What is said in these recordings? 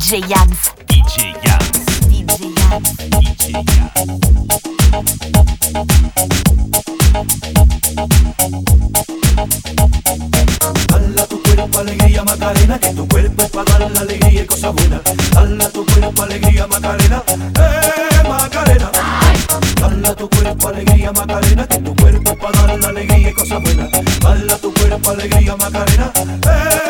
DJ Yams. DJ Yams. DJ Yams. DJ Yams. Dale a tu cuerpo alegría Macarena, que tu cuerpo es para dar la alegría y cosas buenas. Dale a tu cuerpo alegría Macarena, eh Macarena. Dale a tu cuerpo alegría Macarena, que tu cuerpo es para dar la alegría y cosas buenas. Dale a tu cuerpo alegría Macarena, eh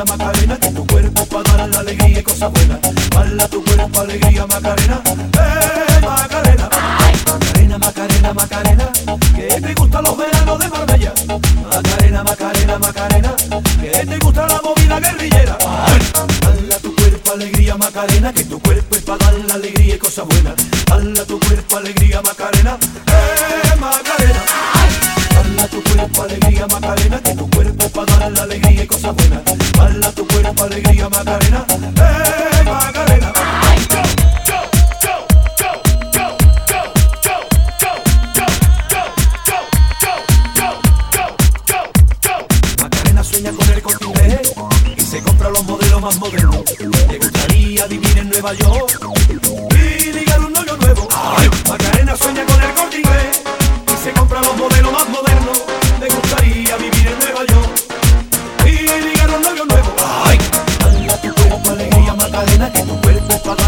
alegría Macarena, que tu cuerpo para dar la alegría y cosas buenas. Baila tu cuerpo, alegría Macarena, eh Macarena. Macarena, Macarena, Macarena, que te gustan los veranos de Marbella. Macarena, Macarena, Macarena, que te gusta la movida guerrillera. Baila tu cuerpo, alegría Macarena, que tu cuerpo es para dar la alegría y cosas buenas. Baila tu cuerpo, alegría Macarena. alegría Macarena, eh Macarena. Macarena sueña con el corte y se compra los modelos más modernos. Le gustaría vivir en Nueva York y ligar un novio nuevo.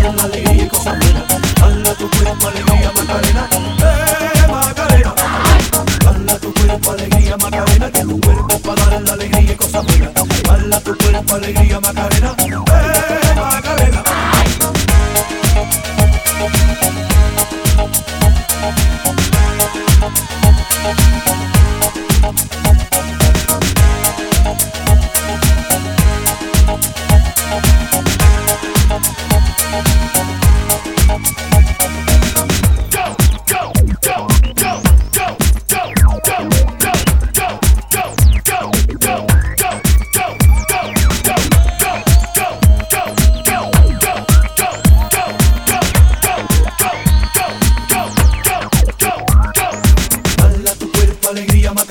dar la alegría y cosas buenas. Tu cuerpo alegría, Macarena. Eh, Macarena. Dala tu cuerpo alegría, Macarena. Que tu cuerpo para dar la alegría y cosas buenas. Dala tu cuerpo alegría, Macarena. Eh, Macarena. Ay.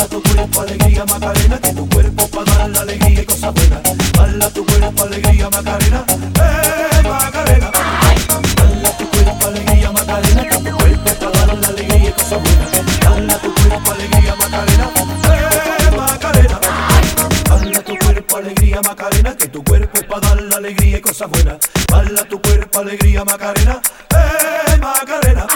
Bala tu cuerpo, alegría, Macarena, que tu cuerpo para dar la alegría y cosas buenas. Bala tu cuerpo, alegría, Macarena, eh, Macarena. Bala tu cuerpo, alegría, Macarena, que tu cuerpo para dar la alegría y cosas buenas. Bala tu cuerpo, alegría, Macarena, eh, Macarena. Bala tu cuerpo, alegría, Macarena, que tu cuerpo es para dar la alegría y cosas buenas. Bala tu cuerpo, alegría, Macarena, eh, Macarena.